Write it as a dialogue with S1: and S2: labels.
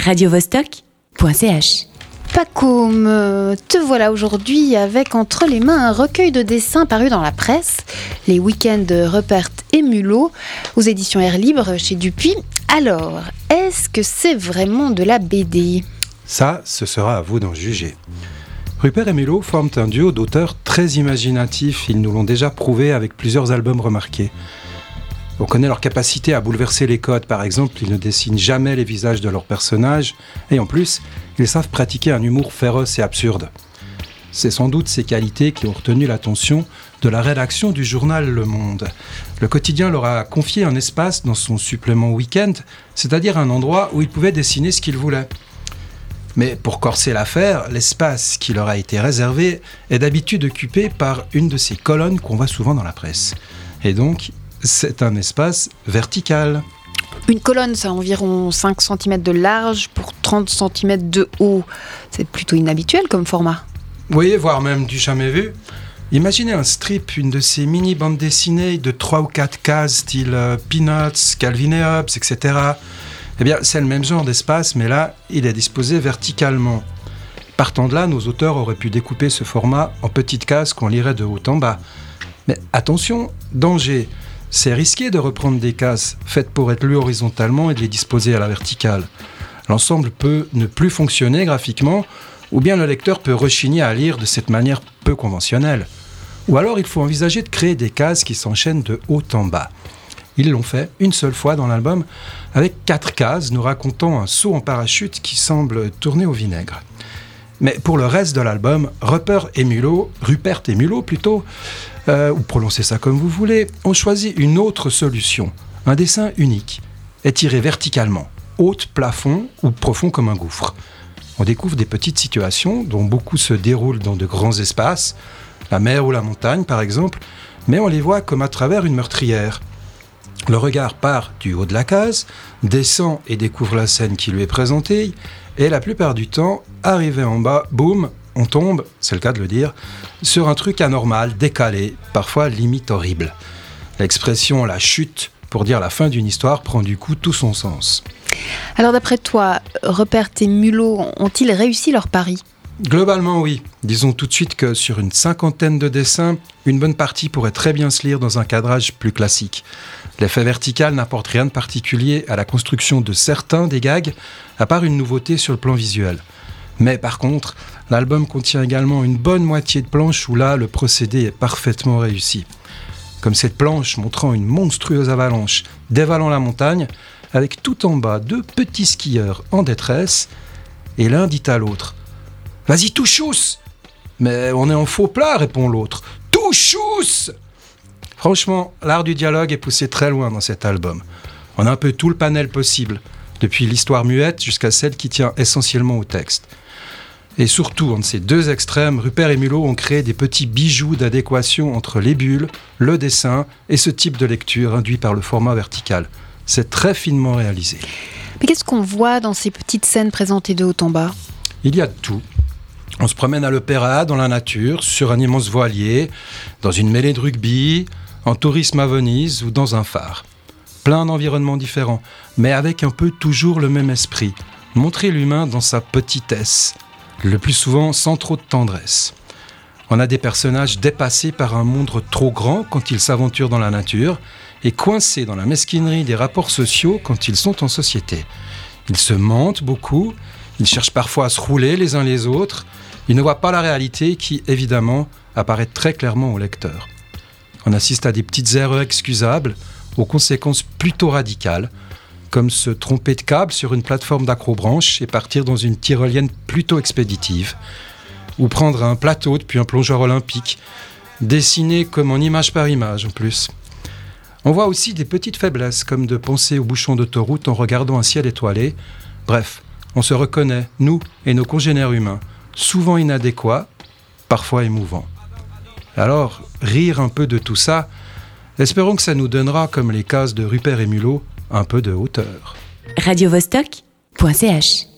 S1: radiovostok.ch.
S2: Paco, me- te voilà aujourd'hui avec entre les mains un recueil de dessins paru dans la presse, les week-ends de Rupert et Mulot, aux éditions Air Libre chez Dupuis. Alors, est-ce que c'est vraiment de la BD
S3: Ça, ce sera à vous d'en juger. Rupert et Mulot forment un duo d'auteurs très imaginatifs, ils nous l'ont déjà prouvé avec plusieurs albums remarqués. On connaît leur capacité à bouleverser les codes, par exemple, ils ne dessinent jamais les visages de leurs personnages, et en plus, ils savent pratiquer un humour féroce et absurde. C'est sans doute ces qualités qui ont retenu l'attention de la rédaction du journal Le Monde. Le quotidien leur a confié un espace dans son supplément week-end, c'est-à-dire un endroit où ils pouvaient dessiner ce qu'ils voulaient. Mais pour corser l'affaire, l'espace qui leur a été réservé est d'habitude occupé par une de ces colonnes qu'on voit souvent dans la presse. Et donc, c'est un espace vertical.
S2: Une colonne, ça a environ 5 cm de large pour 30 cm de haut. C'est plutôt inhabituel comme format.
S3: Voyez, voire même du jamais vu. Imaginez un strip, une de ces mini bandes dessinées de 3 ou 4 cases, style euh, Peanuts, Calvin et Hobbes, etc. Eh bien, c'est le même genre d'espace, mais là, il est disposé verticalement. Partant de là, nos auteurs auraient pu découper ce format en petites cases qu'on lirait de haut en bas. Mais attention, danger. C'est risqué de reprendre des cases faites pour être lues horizontalement et de les disposer à la verticale. L'ensemble peut ne plus fonctionner graphiquement, ou bien le lecteur peut rechigner à lire de cette manière peu conventionnelle. Ou alors il faut envisager de créer des cases qui s'enchaînent de haut en bas. Ils l'ont fait une seule fois dans l'album, avec quatre cases nous racontant un saut en parachute qui semble tourner au vinaigre. Mais pour le reste de l'album, Rupert et Mulot, Rupert et plutôt, euh, ou prononcez ça comme vous voulez, ont choisi une autre solution, un dessin unique, étiré verticalement, haute plafond ou profond comme un gouffre. On découvre des petites situations dont beaucoup se déroulent dans de grands espaces, la mer ou la montagne par exemple, mais on les voit comme à travers une meurtrière. Le regard part du haut de la case, descend et découvre la scène qui lui est présentée, et la plupart du temps, arrivé en bas, boum, on tombe, c'est le cas de le dire, sur un truc anormal, décalé, parfois limite horrible. L'expression la chute pour dire la fin d'une histoire prend du coup tout son sens.
S2: Alors d'après toi, Rupert et Mulot ont-ils réussi leur pari?
S3: Globalement, oui. Disons tout de suite que sur une cinquantaine de dessins, une bonne partie pourrait très bien se lire dans un cadrage plus classique. L'effet vertical n'apporte rien de particulier à la construction de certains des gags, à part une nouveauté sur le plan visuel. Mais par contre, l'album contient également une bonne moitié de planches où là, le procédé est parfaitement réussi. Comme cette planche montrant une monstrueuse avalanche dévalant la montagne, avec tout en bas deux petits skieurs en détresse, et l'un dit à l'autre Vas-y, touchous Mais on est en faux plat, répond l'autre. Touchous Franchement, l'art du dialogue est poussé très loin dans cet album. On a un peu tout le panel possible, depuis l'histoire muette jusqu'à celle qui tient essentiellement au texte. Et surtout, entre ces deux extrêmes, Rupert et Mulot ont créé des petits bijoux d'adéquation entre les bulles, le dessin et ce type de lecture induit par le format vertical. C'est très finement réalisé.
S2: Mais qu'est-ce qu'on voit dans ces petites scènes présentées de haut en bas?
S3: Il y a tout. On se promène à l'opéra, dans la nature, sur un immense voilier, dans une mêlée de rugby, en tourisme à Venise ou dans un phare. Plein d'environnements différents, mais avec un peu toujours le même esprit. Montrer l'humain dans sa petitesse, le plus souvent sans trop de tendresse. On a des personnages dépassés par un monde trop grand quand ils s'aventurent dans la nature et coincés dans la mesquinerie des rapports sociaux quand ils sont en société. Ils se mentent beaucoup, ils cherchent parfois à se rouler les uns les autres, ils ne voient pas la réalité qui, évidemment, apparaît très clairement au lecteur. On assiste à des petites erreurs excusables, aux conséquences plutôt radicales, comme se tromper de câble sur une plateforme d'accrobranche et partir dans une tyrolienne plutôt expéditive, ou prendre un plateau depuis un plongeur olympique, dessiné comme en image par image en plus. On voit aussi des petites faiblesses, comme de penser au bouchon d'autoroute en regardant un ciel étoilé. Bref, on se reconnaît, nous et nos congénères humains, souvent inadéquats, parfois émouvants. Alors, rire un peu de tout ça, espérons que ça nous donnera, comme les cases de Rupert et Mulot, un peu de hauteur.
S1: radiovostok.ch